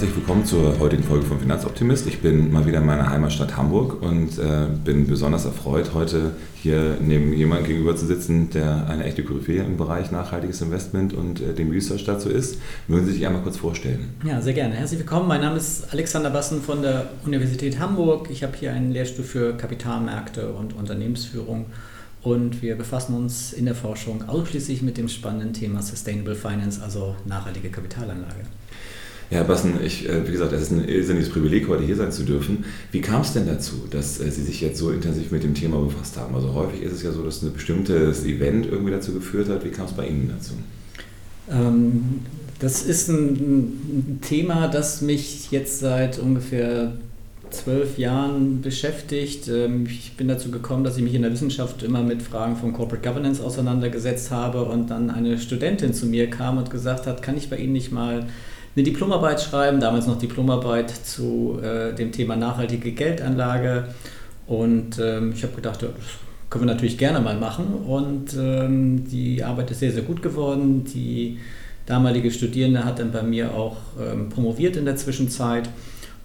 Herzlich willkommen zur heutigen Folge von Finanzoptimist. Ich bin mal wieder in meiner Heimatstadt Hamburg und äh, bin besonders erfreut, heute hier neben jemandem gegenüber zu sitzen, der eine echte Koryphäe im Bereich nachhaltiges Investment und äh, dem Research dazu ist. Mögen Sie sich einmal kurz vorstellen? Ja, sehr gerne. Herzlich willkommen. Mein Name ist Alexander Bassen von der Universität Hamburg. Ich habe hier einen Lehrstuhl für Kapitalmärkte und Unternehmensführung und wir befassen uns in der Forschung ausschließlich mit dem spannenden Thema Sustainable Finance, also nachhaltige Kapitalanlage. Herr Bassen, ich, äh, wie gesagt, es ist ein irrsinniges Privileg, heute hier sein zu dürfen. Wie kam es denn dazu, dass äh, Sie sich jetzt so intensiv mit dem Thema befasst haben? Also häufig ist es ja so, dass ein bestimmtes Event irgendwie dazu geführt hat. Wie kam es bei Ihnen dazu? Ähm, das ist ein Thema, das mich jetzt seit ungefähr zwölf Jahren beschäftigt. Ähm, ich bin dazu gekommen, dass ich mich in der Wissenschaft immer mit Fragen von Corporate Governance auseinandergesetzt habe und dann eine Studentin zu mir kam und gesagt hat, kann ich bei Ihnen nicht mal eine Diplomarbeit schreiben, damals noch Diplomarbeit zu äh, dem Thema nachhaltige Geldanlage. Und ähm, ich habe gedacht, das können wir natürlich gerne mal machen. Und ähm, die Arbeit ist sehr, sehr gut geworden. Die damalige Studierende hat dann bei mir auch ähm, promoviert in der Zwischenzeit.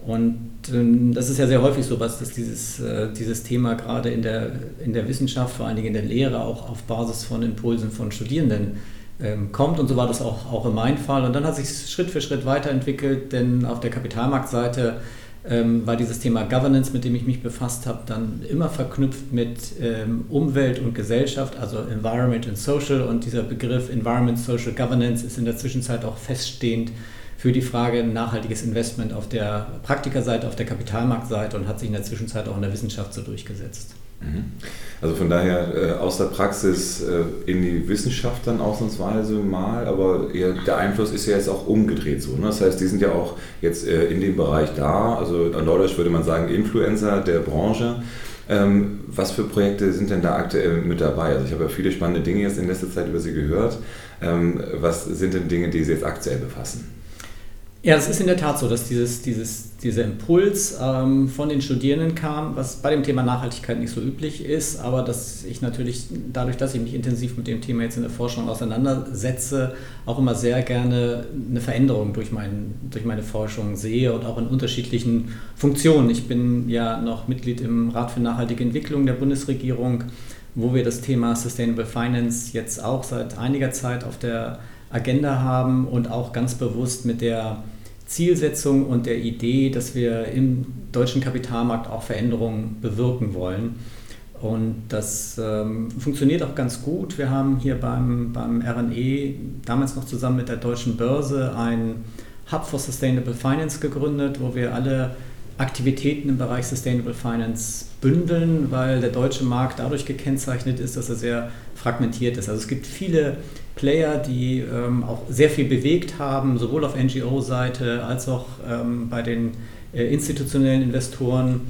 Und ähm, das ist ja sehr häufig so, was dass dieses, äh, dieses Thema gerade in der, in der Wissenschaft, vor allen Dingen in der Lehre, auch auf Basis von Impulsen von Studierenden ähm, kommt. Und so war das auch, auch in meinem Fall. Und dann hat sich Schritt für Schritt weiterentwickelt, denn auf der Kapitalmarktseite ähm, war dieses Thema Governance, mit dem ich mich befasst habe, dann immer verknüpft mit ähm, Umwelt und Gesellschaft, also Environment and Social. Und dieser Begriff Environment, Social Governance ist in der Zwischenzeit auch feststehend für die Frage nachhaltiges Investment auf der Praktikerseite, auf der Kapitalmarktseite und hat sich in der Zwischenzeit auch in der Wissenschaft so durchgesetzt. Mhm. Also von daher äh, aus der Praxis äh, in die Wissenschaft dann ausnahmsweise mal, aber eher, der Einfluss ist ja jetzt auch umgedreht so. Ne? Das heißt, die sind ja auch jetzt äh, in dem Bereich da, also an Neudeutsch würde man sagen Influencer der Branche. Ähm, was für Projekte sind denn da aktuell mit dabei? Also ich habe ja viele spannende Dinge jetzt in letzter Zeit über Sie gehört. Ähm, was sind denn Dinge, die Sie jetzt aktuell befassen? Ja, es ist in der Tat so, dass dieses, dieses, dieser Impuls ähm, von den Studierenden kam, was bei dem Thema Nachhaltigkeit nicht so üblich ist, aber dass ich natürlich dadurch, dass ich mich intensiv mit dem Thema jetzt in der Forschung auseinandersetze, auch immer sehr gerne eine Veränderung durch, mein, durch meine Forschung sehe und auch in unterschiedlichen Funktionen. Ich bin ja noch Mitglied im Rat für nachhaltige Entwicklung der Bundesregierung, wo wir das Thema Sustainable Finance jetzt auch seit einiger Zeit auf der Agenda haben und auch ganz bewusst mit der Zielsetzung und der Idee, dass wir im deutschen Kapitalmarkt auch Veränderungen bewirken wollen. Und das ähm, funktioniert auch ganz gut. Wir haben hier beim, beim RNE damals noch zusammen mit der Deutschen Börse ein Hub for Sustainable Finance gegründet, wo wir alle Aktivitäten im Bereich Sustainable Finance bündeln, weil der deutsche Markt dadurch gekennzeichnet ist, dass er sehr fragmentiert ist. Also es gibt viele Player, die ähm, auch sehr viel bewegt haben, sowohl auf NGO-Seite als auch ähm, bei den äh, institutionellen Investoren.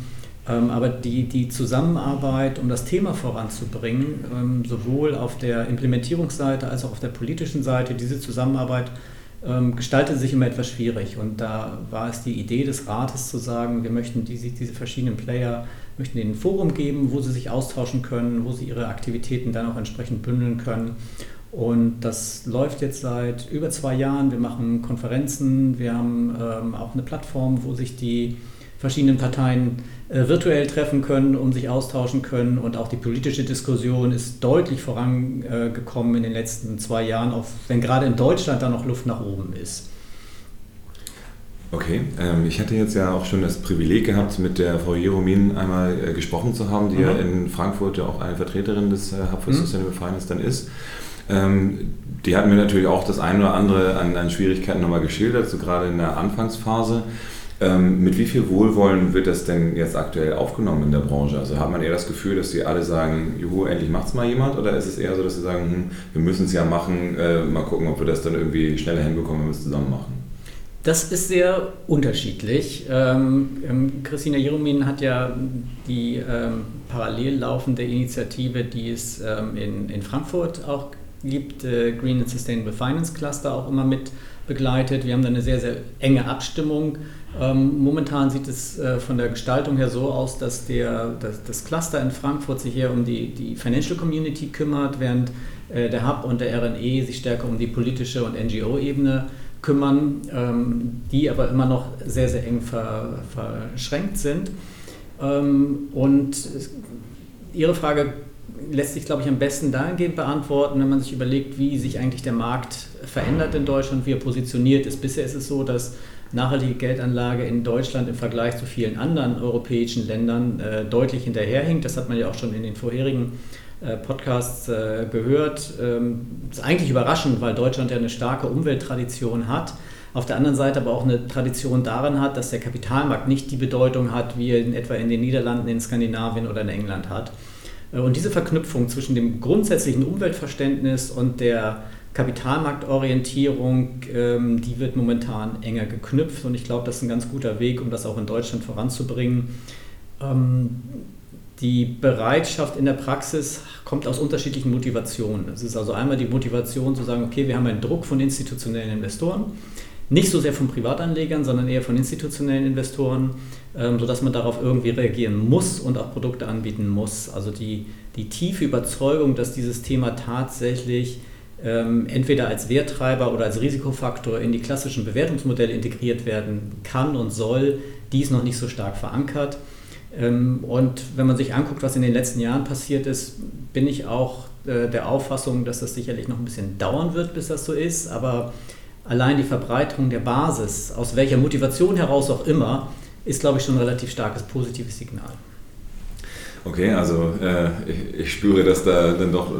Ähm, aber die, die Zusammenarbeit, um das Thema voranzubringen, ähm, sowohl auf der Implementierungsseite als auch auf der politischen Seite, diese Zusammenarbeit ähm, gestaltet sich immer etwas schwierig. Und da war es die Idee des Rates zu sagen, wir möchten diese, diese verschiedenen Player, möchten ihnen ein Forum geben, wo sie sich austauschen können, wo sie ihre Aktivitäten dann auch entsprechend bündeln können. Und das läuft jetzt seit über zwei Jahren. Wir machen Konferenzen, wir haben ähm, auch eine Plattform, wo sich die verschiedenen Parteien äh, virtuell treffen können, um sich austauschen können. Und auch die politische Diskussion ist deutlich vorangekommen in den letzten zwei Jahren, auch wenn gerade in Deutschland da noch Luft nach oben ist. Okay, ähm, ich hatte jetzt ja auch schon das Privileg gehabt, mit der Frau Jeromin einmal äh, gesprochen zu haben, die mhm. ja in Frankfurt ja auch eine Vertreterin des äh, Hub for mhm. Sustainable Finance dann ist. Ähm, die hat mir natürlich auch das eine oder andere an, an Schwierigkeiten nochmal geschildert, so gerade in der Anfangsphase. Ähm, mit wie viel Wohlwollen wird das denn jetzt aktuell aufgenommen in der Branche? Also hat man eher das Gefühl, dass sie alle sagen, juhu, endlich macht es mal jemand? Oder ist es eher so, dass sie sagen, hm, wir müssen es ja machen, äh, mal gucken, ob wir das dann irgendwie schneller hinbekommen, wenn wir es zusammen machen? Das ist sehr unterschiedlich. Ähm, ähm, Christina Jeromin hat ja die ähm, parallel laufende Initiative, die es ähm, in, in Frankfurt auch gibt, äh, Green and Sustainable Finance Cluster auch immer mit begleitet. Wir haben da eine sehr, sehr enge Abstimmung. Ähm, momentan sieht es äh, von der Gestaltung her so aus, dass der, das, das Cluster in Frankfurt sich hier um die, die Financial Community kümmert, während äh, der Hub und der RNE sich stärker um die politische und NGO-Ebene kümmern, ähm, die aber immer noch sehr, sehr eng ver, verschränkt sind. Ähm, und Ihre Frage lässt sich, glaube ich, am besten dahingehend beantworten, wenn man sich überlegt, wie sich eigentlich der Markt verändert in Deutschland, wie er positioniert ist. Bisher ist es so, dass nachhaltige Geldanlage in Deutschland im Vergleich zu vielen anderen europäischen Ländern äh, deutlich hinterherhinkt. Das hat man ja auch schon in den vorherigen äh, Podcasts äh, gehört. Ähm, ist eigentlich überraschend, weil Deutschland ja eine starke Umwelttradition hat. Auf der anderen Seite aber auch eine Tradition darin hat, dass der Kapitalmarkt nicht die Bedeutung hat, wie er in etwa in den Niederlanden, in Skandinavien oder in England hat. Äh, und diese Verknüpfung zwischen dem grundsätzlichen Umweltverständnis und der Kapitalmarktorientierung, ähm, die wird momentan enger geknüpft und ich glaube, das ist ein ganz guter Weg, um das auch in Deutschland voranzubringen. Ähm, die Bereitschaft in der Praxis kommt aus unterschiedlichen Motivationen. Es ist also einmal die Motivation zu sagen, okay, wir haben einen Druck von institutionellen Investoren, nicht so sehr von Privatanlegern, sondern eher von institutionellen Investoren, ähm, sodass man darauf irgendwie reagieren muss und auch Produkte anbieten muss. Also die, die tiefe Überzeugung, dass dieses Thema tatsächlich ähm, entweder als Werttreiber oder als Risikofaktor in die klassischen Bewertungsmodelle integriert werden kann und soll, die ist noch nicht so stark verankert. Ähm, und wenn man sich anguckt, was in den letzten Jahren passiert ist, bin ich auch äh, der Auffassung, dass das sicherlich noch ein bisschen dauern wird, bis das so ist. Aber allein die Verbreitung der Basis, aus welcher Motivation heraus auch immer, ist, glaube ich, schon ein relativ starkes positives Signal. Okay, also äh, ich, ich, spüre, dass da dann doch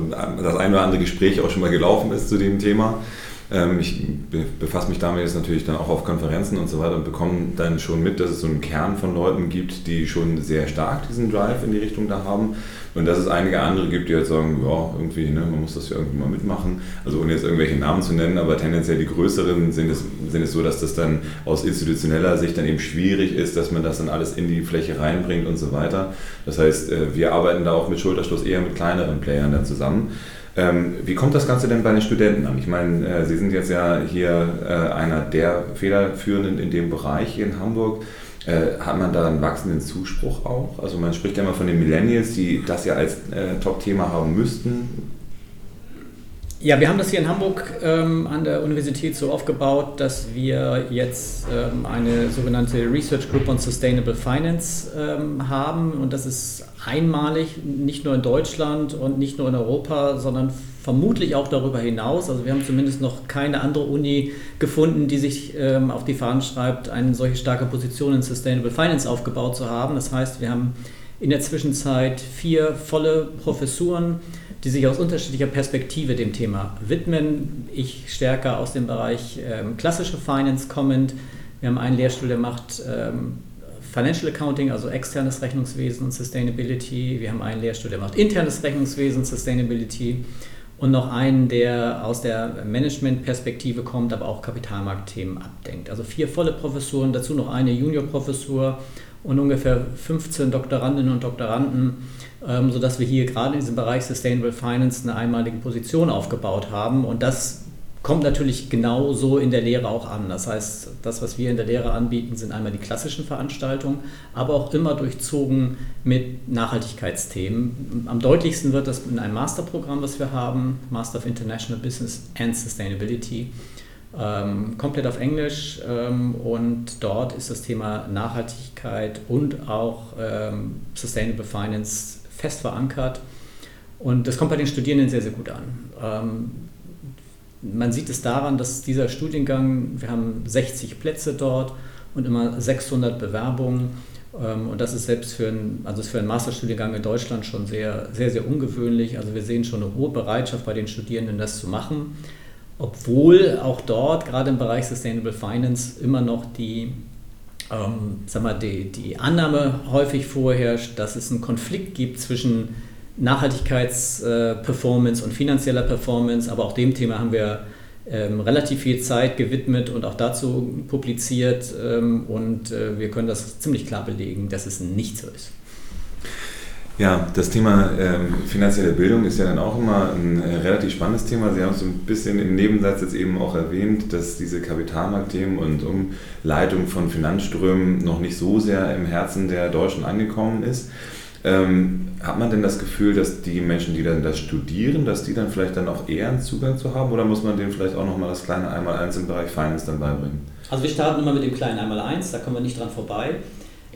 das ein oder andere Gespräch auch schon mal gelaufen ist zu dem Thema. Ähm, ich befasse mich damit jetzt natürlich dann auch auf Konferenzen und so weiter und bekomme dann schon mit, dass es so einen Kern von Leuten gibt, die schon sehr stark diesen Drive in die Richtung da haben. Und dass es einige andere gibt, die halt sagen, ja, irgendwie, ne, man muss das ja irgendwie mal mitmachen. Also ohne jetzt irgendwelche Namen zu nennen, aber tendenziell die größeren sind es, sind es so, dass das dann aus institutioneller Sicht dann eben schwierig ist, dass man das dann alles in die Fläche reinbringt und so weiter. Das heißt, äh, wir arbeiten da auch mit Schulterschluss eher mit kleineren Playern dann zusammen. Ähm, wie kommt das Ganze denn bei den Studenten an? Ich meine, äh, Sie sind jetzt ja hier äh, einer der Federführenden in dem Bereich in Hamburg. Äh, hat man da einen wachsenden Zuspruch auch? Also man spricht ja immer von den Millennials, die das ja als äh, Top-Thema haben müssten. Ja, wir haben das hier in Hamburg ähm, an der Universität so aufgebaut, dass wir jetzt ähm, eine sogenannte Research Group on Sustainable Finance ähm, haben. Und das ist einmalig, nicht nur in Deutschland und nicht nur in Europa, sondern vermutlich auch darüber hinaus. Also wir haben zumindest noch keine andere Uni gefunden, die sich ähm, auf die Fahnen schreibt, eine solche starke Position in Sustainable Finance aufgebaut zu haben. Das heißt, wir haben in der Zwischenzeit vier volle Professuren die sich aus unterschiedlicher Perspektive dem Thema widmen. Ich stärker aus dem Bereich ähm, klassische Finance kommend. Wir haben einen Lehrstuhl, der macht ähm, Financial Accounting, also externes Rechnungswesen und Sustainability. Wir haben einen Lehrstuhl, der macht internes Rechnungswesen und Sustainability. Und noch einen, der aus der Management-Perspektive kommt, aber auch Kapitalmarktthemen abdenkt. Also vier volle Professuren, dazu noch eine Junior-Professur und ungefähr 15 Doktorandinnen und Doktoranden ähm, sodass wir hier gerade in diesem Bereich Sustainable Finance eine einmalige Position aufgebaut haben. Und das kommt natürlich genauso in der Lehre auch an. Das heißt, das, was wir in der Lehre anbieten, sind einmal die klassischen Veranstaltungen, aber auch immer durchzogen mit Nachhaltigkeitsthemen. Am deutlichsten wird das in einem Masterprogramm, was wir haben, Master of International Business and Sustainability. Ähm, komplett auf Englisch ähm, und dort ist das Thema Nachhaltigkeit und auch ähm, Sustainable Finance fest verankert. Und das kommt bei den Studierenden sehr, sehr gut an. Ähm, man sieht es daran, dass dieser Studiengang, wir haben 60 Plätze dort und immer 600 Bewerbungen. Ähm, und das ist selbst für, ein, also für einen Masterstudiengang in Deutschland schon sehr, sehr, sehr ungewöhnlich. Also wir sehen schon eine hohe Bereitschaft bei den Studierenden, das zu machen. Obwohl auch dort, gerade im Bereich Sustainable Finance, immer noch die ähm, sag mal, die, die Annahme häufig vorherrscht, dass es einen Konflikt gibt zwischen Nachhaltigkeitsperformance äh, und finanzieller Performance, aber auch dem Thema haben wir ähm, relativ viel Zeit gewidmet und auch dazu publiziert ähm, und äh, wir können das ziemlich klar belegen, dass es nicht so ist. Ja, das Thema ähm, finanzielle Bildung ist ja dann auch immer ein äh, relativ spannendes Thema. Sie haben es so ein bisschen im Nebensatz jetzt eben auch erwähnt, dass diese Kapitalmarktthemen und Umleitung von Finanzströmen noch nicht so sehr im Herzen der Deutschen angekommen ist. Ähm, hat man denn das Gefühl, dass die Menschen, die dann das studieren, dass die dann vielleicht dann auch eher einen Zugang zu haben oder muss man denen vielleicht auch nochmal das kleine Einmaleins im Bereich Finance dann beibringen? Also wir starten immer mit dem kleinen Einmaleins, da kommen wir nicht dran vorbei.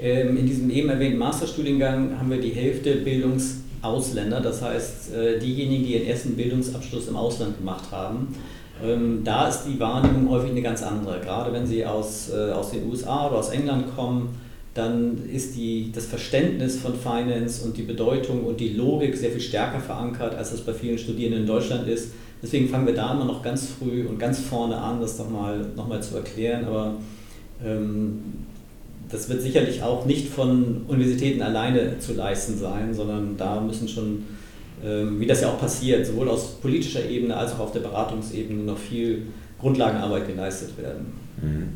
Ähm, in diesem eben erwähnten Masterstudiengang haben wir die Hälfte Bildungsausländer, das heißt äh, diejenigen, die ihren ersten Bildungsabschluss im Ausland gemacht haben. Ähm, da ist die Wahrnehmung häufig eine ganz andere. Gerade wenn sie aus, äh, aus den USA oder aus England kommen, dann ist die, das Verständnis von Finance und die Bedeutung und die Logik sehr viel stärker verankert, als das bei vielen Studierenden in Deutschland ist. Deswegen fangen wir da immer noch ganz früh und ganz vorne an, das nochmal noch mal zu erklären. Aber ähm, das wird sicherlich auch nicht von Universitäten alleine zu leisten sein, sondern da müssen schon, ähm, wie das ja auch passiert, sowohl aus politischer Ebene als auch auf der Beratungsebene noch viel Grundlagenarbeit geleistet werden. Mhm.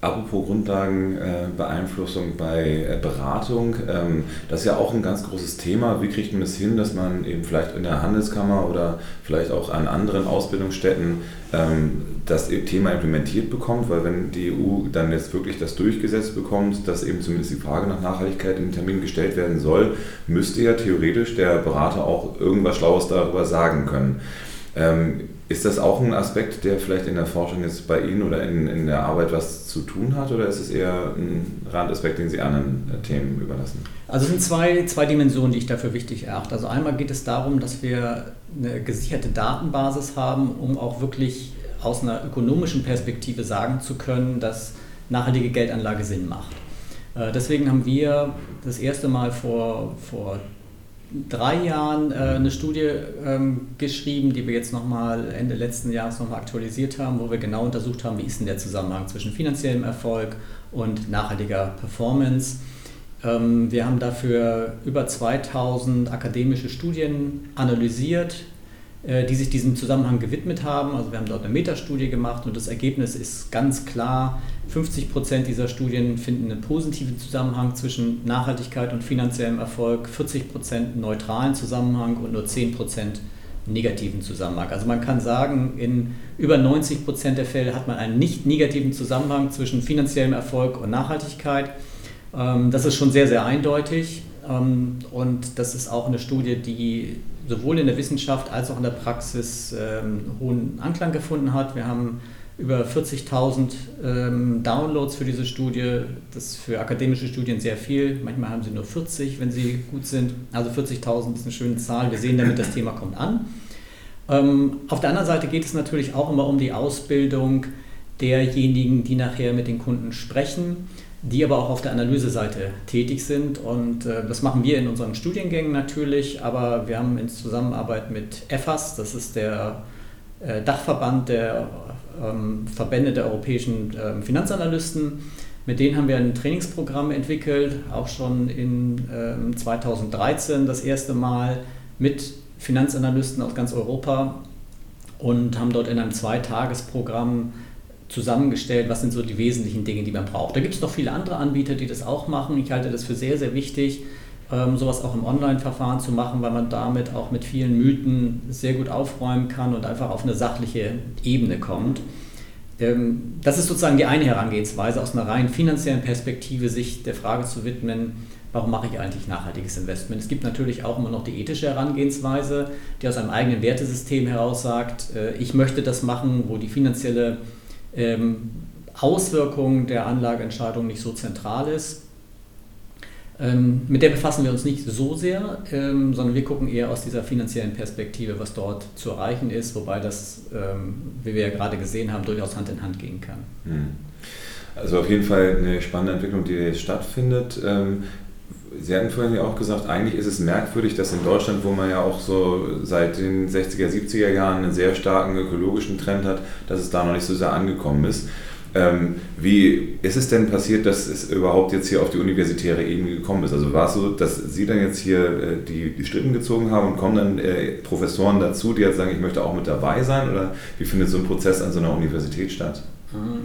Apropos Grundlagenbeeinflussung bei äh, Beratung, ähm, das ist ja auch ein ganz großes Thema. Wie kriegt man es hin, dass man eben vielleicht in der Handelskammer oder vielleicht auch an anderen Ausbildungsstätten ähm, das Thema implementiert bekommt? Weil wenn die EU dann jetzt wirklich das durchgesetzt bekommt, dass eben zumindest die Frage nach Nachhaltigkeit im Termin gestellt werden soll, müsste ja theoretisch der Berater auch irgendwas Schlaues darüber sagen können. Ähm, ist das auch ein Aspekt, der vielleicht in der Forschung jetzt bei Ihnen oder in, in der Arbeit was zu tun hat oder ist es eher ein Randaspekt, den Sie anderen äh, Themen überlassen? Also es sind zwei, zwei Dimensionen, die ich dafür wichtig erachte. Also einmal geht es darum, dass wir eine gesicherte Datenbasis haben, um auch wirklich aus einer ökonomischen Perspektive sagen zu können, dass nachhaltige Geldanlage Sinn macht. Äh, deswegen haben wir das erste Mal vor, vor drei Jahren äh, eine Studie ähm, geschrieben, die wir jetzt nochmal Ende letzten Jahres nochmal aktualisiert haben, wo wir genau untersucht haben, wie ist denn der Zusammenhang zwischen finanziellem Erfolg und nachhaltiger Performance. Ähm, wir haben dafür über 2000 akademische Studien analysiert, die sich diesem Zusammenhang gewidmet haben. Also wir haben dort eine Metastudie gemacht und das Ergebnis ist ganz klar, 50 Prozent dieser Studien finden einen positiven Zusammenhang zwischen Nachhaltigkeit und finanziellem Erfolg, 40 Prozent neutralen Zusammenhang und nur 10 Prozent negativen Zusammenhang. Also man kann sagen, in über 90 Prozent der Fälle hat man einen nicht negativen Zusammenhang zwischen finanziellem Erfolg und Nachhaltigkeit. Ähm, das ist schon sehr, sehr eindeutig ähm, und das ist auch eine Studie, die sowohl in der Wissenschaft als auch in der Praxis ähm, hohen Anklang gefunden hat. Wir haben über 40.000 ähm, Downloads für diese Studie. Das ist für akademische Studien sehr viel. Manchmal haben sie nur 40, wenn sie gut sind. Also 40.000 ist eine schöne Zahl. Wir sehen damit, das Thema kommt an. Ähm, auf der anderen Seite geht es natürlich auch immer um die Ausbildung derjenigen, die nachher mit den Kunden sprechen die aber auch auf der Analyseseite tätig sind. Und äh, das machen wir in unseren Studiengängen natürlich, aber wir haben in Zusammenarbeit mit EFAS, das ist der äh, Dachverband der ähm, Verbände der europäischen äh, Finanzanalysten, mit denen haben wir ein Trainingsprogramm entwickelt, auch schon in 2013 ähm, das erste Mal mit Finanzanalysten aus ganz Europa und haben dort in einem Zweitagesprogramm zusammengestellt, was sind so die wesentlichen Dinge, die man braucht. Da gibt es noch viele andere Anbieter, die das auch machen. Ich halte das für sehr, sehr wichtig, ähm, sowas auch im Online-Verfahren zu machen, weil man damit auch mit vielen Mythen sehr gut aufräumen kann und einfach auf eine sachliche Ebene kommt. Ähm, das ist sozusagen die eine Herangehensweise, aus einer rein finanziellen Perspektive sich der Frage zu widmen, warum mache ich eigentlich nachhaltiges Investment? Es gibt natürlich auch immer noch die ethische Herangehensweise, die aus einem eigenen Wertesystem heraus sagt, äh, ich möchte das machen, wo die finanzielle ähm, Auswirkung der Anlageentscheidung nicht so zentral ist. Ähm, mit der befassen wir uns nicht so sehr, ähm, sondern wir gucken eher aus dieser finanziellen Perspektive, was dort zu erreichen ist, wobei das, ähm, wie wir ja gerade gesehen haben, durchaus Hand in Hand gehen kann. Hm. Also auf jeden Fall eine spannende Entwicklung, die jetzt stattfindet. Sie hatten vorhin ja auch gesagt, eigentlich ist es merkwürdig, dass in Deutschland, wo man ja auch so seit den 60er, 70er Jahren einen sehr starken ökologischen Trend hat, dass es da noch nicht so sehr angekommen ist. Ähm, wie ist es denn passiert, dass es überhaupt jetzt hier auf die universitäre Ebene gekommen ist? Also war es so, dass Sie dann jetzt hier äh, die, die Strippen gezogen haben und kommen dann äh, Professoren dazu, die jetzt sagen, ich möchte auch mit dabei sein? Oder wie findet so ein Prozess an so einer Universität statt?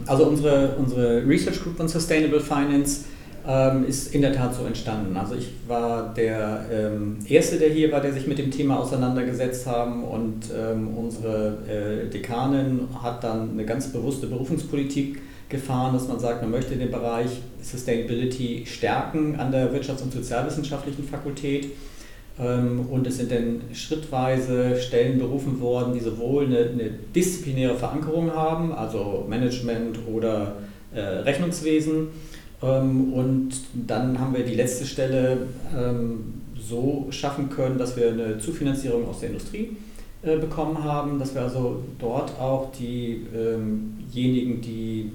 Also unsere, unsere Research Group on Sustainable Finance ähm, ist in der Tat so entstanden. Also ich war der ähm, Erste, der hier war, der sich mit dem Thema auseinandergesetzt haben und ähm, unsere äh, Dekanin hat dann eine ganz bewusste Berufungspolitik gefahren, dass man sagt, man möchte den Bereich Sustainability stärken an der Wirtschafts- und Sozialwissenschaftlichen Fakultät. Ähm, und es sind dann schrittweise Stellen berufen worden, die sowohl eine, eine disziplinäre Verankerung haben, also Management oder äh, Rechnungswesen. Ähm, und dann haben wir die letzte Stelle ähm, so schaffen können, dass wir eine Zufinanzierung aus der Industrie äh, bekommen haben, dass wir also dort auch diejenigen, die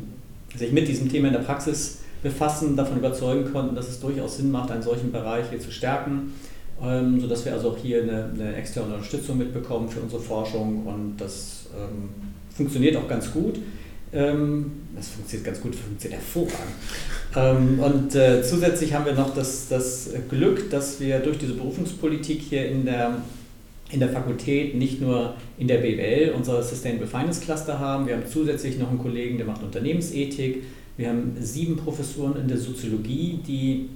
sich mit diesem Thema in der Praxis befassen, davon überzeugen konnten, dass es durchaus Sinn macht, einen solchen Bereich hier zu stärken, ähm, sodass wir also auch hier eine, eine, externe Unterstützung mitbekommen für unsere Forschung und das ähm, funktioniert auch ganz gut. Ähm, das funktioniert ganz gut, funktioniert hervorragend. Ähm, und äh, zusätzlich haben wir noch das, das Glück, dass wir durch diese Berufungspolitik hier in der in der Fakultät nicht nur in der BWL unser Sustainable Finance Cluster haben, wir haben zusätzlich noch einen Kollegen, der macht Unternehmensethik, wir haben sieben Professuren in der Soziologie, die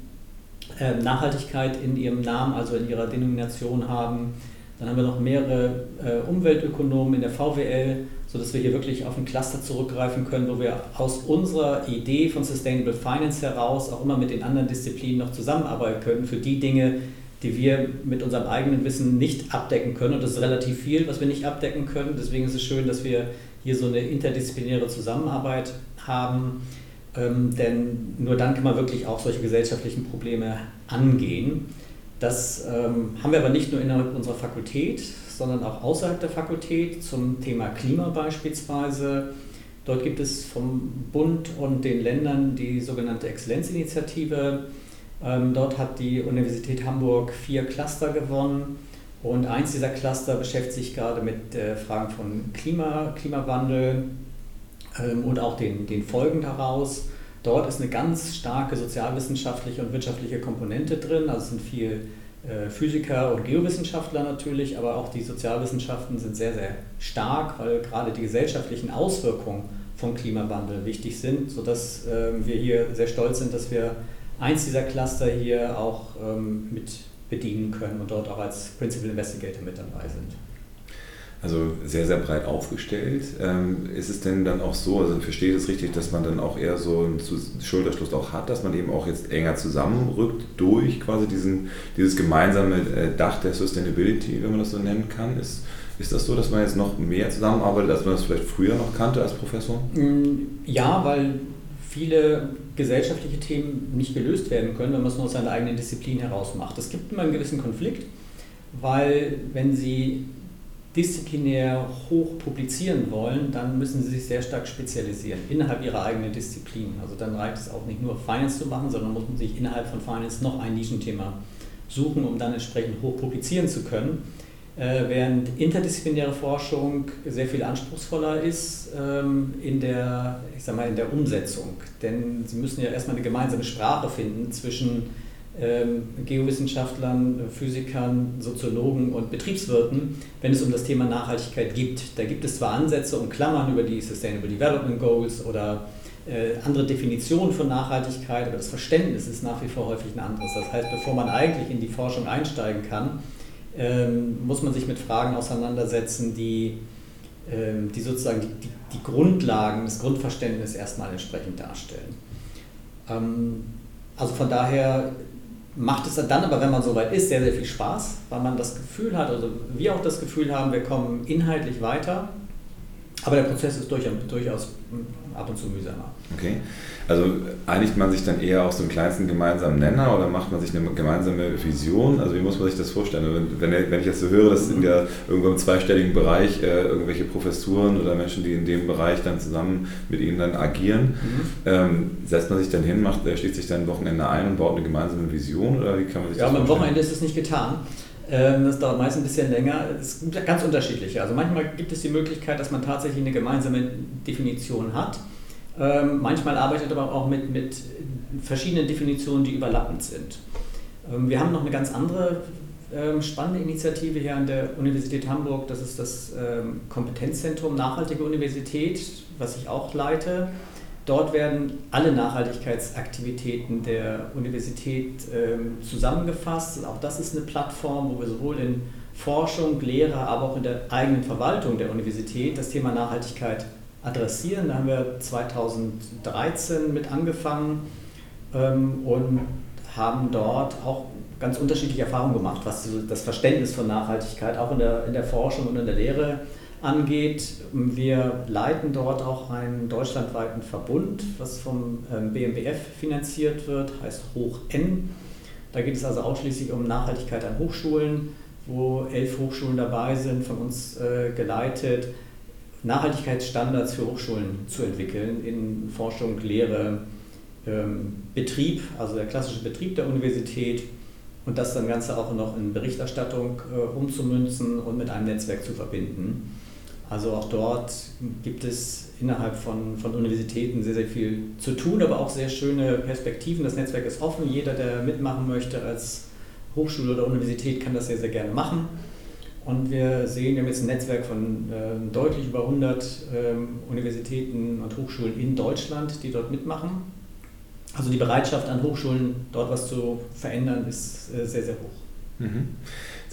äh, Nachhaltigkeit in ihrem Namen, also in ihrer Denomination haben. Dann haben wir noch mehrere äh, Umweltökonomen in der VWL, sodass wir hier wirklich auf ein Cluster zurückgreifen können, wo wir aus unserer Idee von Sustainable Finance heraus auch immer mit den anderen Disziplinen noch zusammenarbeiten können für die Dinge, die wir mit unserem eigenen Wissen nicht abdecken können. Und das ist relativ viel, was wir nicht abdecken können. Deswegen ist es schön, dass wir hier so eine interdisziplinäre Zusammenarbeit haben. Ähm, denn nur dann kann man wirklich auch solche gesellschaftlichen Probleme angehen. Das ähm, haben wir aber nicht nur innerhalb unserer Fakultät, sondern auch außerhalb der Fakultät zum Thema Klima beispielsweise. Dort gibt es vom Bund und den Ländern die sogenannte Exzellenzinitiative ähm, dort hat die Universität Hamburg vier Cluster gewonnen und eins dieser Cluster beschäftigt sich gerade mit äh, Fragen von Klima, Klimawandel ähm, und auch den, den Folgen daraus. Dort ist eine ganz starke sozialwissenschaftliche und wirtschaftliche Komponente drin, also es sind viel äh, Physiker und Geowissenschaftler natürlich, aber auch die Sozialwissenschaften sind sehr, sehr stark, weil gerade die gesellschaftlichen Auswirkungen vom Klimawandel wichtig sind, sodass äh, wir hier sehr stolz sind, dass wir eins dieser Cluster hier auch ähm, mit bedienen können und dort auch als Principal Investigator mit dabei sind. Also sehr, sehr breit aufgestellt. Ähm, ist es denn dann auch so, also verstehe ich es richtig, dass man dann auch eher so einen Schulterschluss auch hat, dass man eben auch jetzt enger zusammenrückt durch quasi diesen, dieses gemeinsame äh, Dach der Sustainability, wenn man das so nennen kann? Ist, ist das so, dass man jetzt noch mehr zusammenarbeitet, als man das vielleicht früher noch kannte als Professor? Mm, ja, weil viele gesellschaftliche Themen nicht gelöst werden können, wenn man es nur aus seiner eigenen Disziplin heraus macht. Es gibt immer einen gewissen Konflikt, weil wenn Sie disziplinär hoch publizieren wollen, dann müssen Sie sich sehr stark spezialisieren innerhalb Ihrer eigenen Disziplin. Also dann reicht es auch nicht nur Finance zu machen, sondern muss man sich innerhalb von Finance noch ein Nischenthema suchen, um dann entsprechend hoch publizieren zu können. Äh, während interdisziplinäre Forschung sehr viel anspruchsvoller ist ähm, in, der, ich sag mal, in der Umsetzung. Denn sie müssen ja erstmal eine gemeinsame Sprache finden zwischen Geowissenschaftlern, Physikern, Soziologen und Betriebswirten, wenn es um das Thema Nachhaltigkeit geht. Da gibt es zwar Ansätze und Klammern über die Sustainable Development Goals oder äh, andere Definitionen von Nachhaltigkeit, aber das Verständnis ist nach wie vor häufig ein anderes. Das heißt, bevor man eigentlich in die Forschung einsteigen kann, ähm, muss man sich mit Fragen auseinandersetzen, die, ähm, die sozusagen die, die, Grundlagen, das Grundverständnis erstmal entsprechend darstellen. Ähm, also von daher macht es dann aber, wenn man soweit ist, sehr, sehr viel Spaß, weil man das Gefühl hat, also wir auch das Gefühl haben, wir kommen inhaltlich weiter, aber der Prozess ist durchaus ab und zu mühsamer. Okay. Also einigt man sich dann eher auf so einen kleinsten gemeinsamen Nenner oder macht man sich eine gemeinsame Vision? Also wie muss man sich das vorstellen? Wenn, wenn ich jetzt so höre, dass in der irgendwo im zweistelligen Bereich äh, irgendwelche Professuren oder Menschen, die in dem Bereich dann zusammen mit ihnen dann agieren, mhm. ähm, setzt man sich dann hin, macht, äh, schließt sich dann ein Wochenende ein und baut eine gemeinsame Vision oder wie kann man sich ja, das vorstellen? Ja, am Wochenende ist es nicht getan. Ähm, das dauert meist ein bisschen länger. Es ist ganz unterschiedlich. Also manchmal gibt es die Möglichkeit, dass man tatsächlich eine gemeinsame Definition hat. Ähm, manchmal arbeitet aber auch mit, mit verschiedenen Definitionen, die überlappend sind. Ähm, wir haben noch eine ganz andere spannende Initiative hier an der Universität Hamburg. Das ist das Kompetenzzentrum Nachhaltige Universität, was ich auch leite. Dort werden alle Nachhaltigkeitsaktivitäten der Universität ähm, zusammengefasst. Auch das ist eine Plattform, wo wir sowohl in Forschung, Lehre, aber auch in der eigenen Verwaltung der Universität das Thema Nachhaltigkeit adressieren. Da haben wir 2013 mit angefangen ähm, und haben dort auch ganz unterschiedliche Erfahrungen gemacht, was das Verständnis von Nachhaltigkeit auch in der, in der Forschung und in der Lehre angeht. Wir leiten dort auch einen deutschlandweiten Verbund, was vom ähm, BMBF finanziert wird, heißt Hoch N. Da geht es also ausschließlich um Nachhaltigkeit an Hochschulen, wo elf Hochschulen dabei sind, von uns äh, geleitet, Nachhaltigkeitsstandards für Hochschulen zu entwickeln in Forschung, Lehre, ähm, Betrieb, also der klassische Betrieb der Universität und das dann Ganze auch noch in Berichterstattung äh, umzumünzen und mit einem Netzwerk zu verbinden. Also auch dort gibt es innerhalb von, von Universitäten sehr, sehr viel zu tun, aber auch sehr schöne Perspektiven. Das Netzwerk ist offen. Jeder, der mitmachen möchte als Hochschule oder Universität, kann das sehr, sehr gerne machen. Und wir sehen, wir haben jetzt ein Netzwerk von äh, deutlich über 100 ähm, Universitäten und Hochschulen in Deutschland, die dort mitmachen. Also die Bereitschaft an Hochschulen, dort was zu verändern, ist äh, sehr, sehr hoch. Mhm.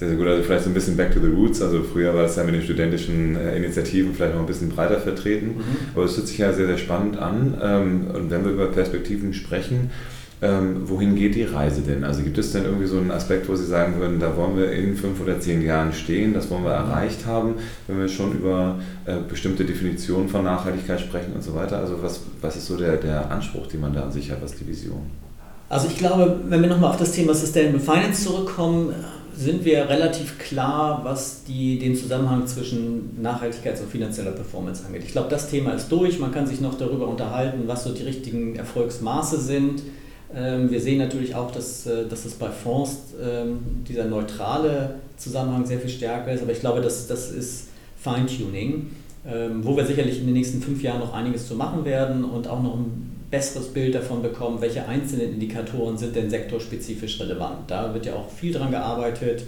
Sehr, sehr gut. Also vielleicht so ein bisschen back to the roots. Also früher war es ja mit den studentischen äh, Initiativen vielleicht noch ein bisschen breiter vertreten. Mhm. Aber es hört sich ja sehr, sehr spannend an. Ähm, und wenn wir über Perspektiven sprechen, ähm, wohin geht die Reise denn? Also gibt es denn irgendwie so einen Aspekt, wo Sie sagen würden, da wollen wir in fünf oder zehn Jahren stehen, das wollen wir erreicht haben, wenn wir schon über äh, bestimmte Definitionen von Nachhaltigkeit sprechen und so weiter? Also was, was ist so der, der Anspruch, den man da an sich hat, was die Vision? Also ich glaube, wenn wir nochmal auf das Thema Sustainable Finance zurückkommen, sind wir relativ klar, was die, den Zusammenhang zwischen Nachhaltigkeits- und finanzieller Performance angeht. Ich glaube, das Thema ist durch. Man kann sich noch darüber unterhalten, was so die richtigen Erfolgsmaße sind. Ähm, wir sehen natürlich auch, dass, äh, dass es bei Fonds ähm, dieser neutrale Zusammenhang sehr viel stärker ist, aber ich glaube, das, das ist Feintuning, ähm, wo wir sicherlich in den nächsten fünf Jahren noch einiges zu machen werden und auch noch ein besseres Bild davon bekommen, welche einzelnen Indikatoren sind denn sektorspezifisch relevant. Da wird ja auch viel dran gearbeitet,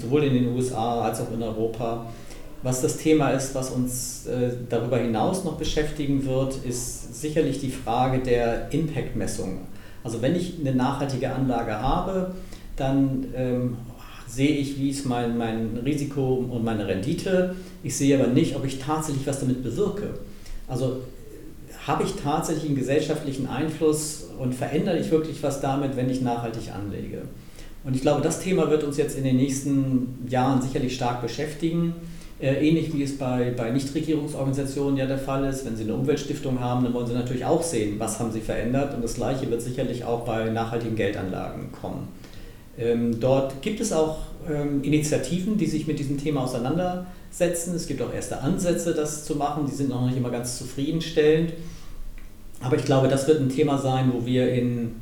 sowohl in den USA als auch in Europa. Was das Thema ist, was uns äh, darüber hinaus noch beschäftigen wird, ist sicherlich die Frage der Impact-Messung. Also wenn ich eine nachhaltige Anlage habe, dann ähm, sehe ich, wie ist mein, mein Risiko und meine Rendite. Ich sehe aber nicht, ob ich tatsächlich was damit bewirke. Also habe ich tatsächlich einen gesellschaftlichen Einfluss und verändere ich wirklich was damit, wenn ich nachhaltig anlege. Und ich glaube, das Thema wird uns jetzt in den nächsten Jahren sicherlich stark beschäftigen. Äh, ähnlich wie es bei, bei Nichtregierungsorganisationen ja der Fall ist. Wenn Sie eine Umweltstiftung haben, dann wollen Sie natürlich auch sehen, was haben Sie verändert. Und das Gleiche wird sicherlich auch bei nachhaltigen Geldanlagen kommen. Ähm, dort gibt es auch ähm, Initiativen, die sich mit diesem Thema auseinandersetzen. Es gibt auch erste Ansätze, das zu machen. Die sind noch nicht immer ganz zufriedenstellend. Aber ich glaube, das wird ein Thema sein, wo wir in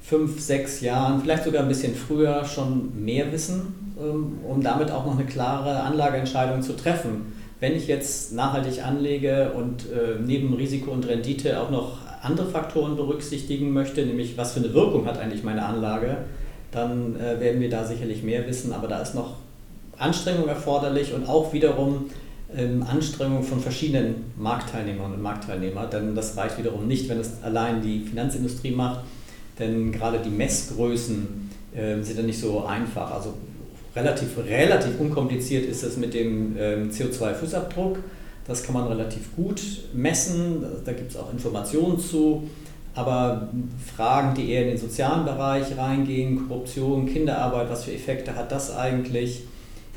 fünf, sechs Jahren, vielleicht sogar ein bisschen früher schon mehr wissen, ähm, um damit auch noch eine klare Anlageentscheidung zu treffen. Wenn ich jetzt nachhaltig anlege und neben Risiko und Rendite auch noch andere Faktoren berücksichtigen möchte, nämlich was für eine Wirkung hat eigentlich meine Anlage, dann äh, werden wir da sicherlich mehr wissen. Aber da ist noch Anstrengung erforderlich und auch wiederum ähm, Anstrengung von verschiedenen Marktteilnehmern und Marktteilnehmern. Denn das reicht wiederum nicht, wenn es allein die Finanzindustrie macht, denn gerade die Messgrößen äh, sind ja nicht so einfach. Also relativ, relativ unkompliziert ist es mit dem ähm, CO2-Fußabdruck. Das kann man relativ gut messen, da gibt es auch Informationen zu. Aber Fragen, die eher in den sozialen Bereich reingehen, Korruption, Kinderarbeit, was für Effekte hat das eigentlich,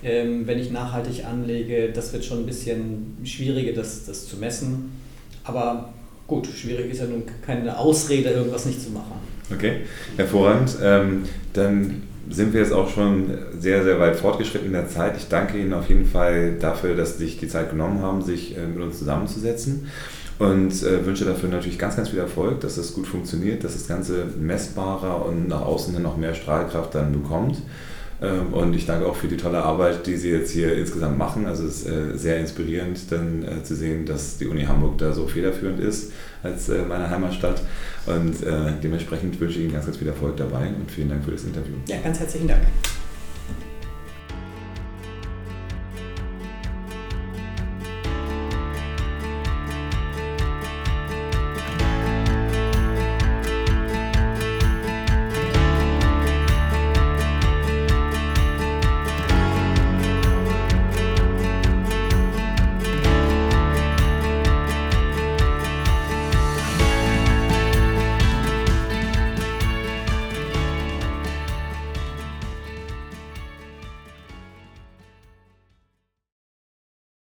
ähm, wenn ich nachhaltig anlege, das wird schon ein bisschen schwieriger, das, das zu messen. Aber gut, schwierig ist ja nun keine Ausrede, irgendwas nicht zu machen. Okay, hervorragend. Ähm, dann sind wir jetzt auch schon sehr, sehr weit fortgeschritten in der Zeit. Ich danke Ihnen auf jeden Fall dafür, dass Sie sich die Zeit genommen haben, sich äh, mit uns zusammenzusetzen und äh, wünsche dafür natürlich ganz, ganz viel Erfolg, dass das gut funktioniert, dass das Ganze messbarer und nach außen hin noch mehr Strahlkraft dann bekommt. Ähm, und ich danke auch für die tolle Arbeit, die Sie jetzt hier insgesamt machen. Also es ist äh, sehr inspirierend, dann äh, zu sehen, dass die Uni Hamburg da so federführend ist als äh, meine Heimatstadt. Und dementsprechend wünsche ich Ihnen ganz, ganz viel Erfolg dabei und vielen Dank für das Interview. Ja, ganz herzlichen Dank.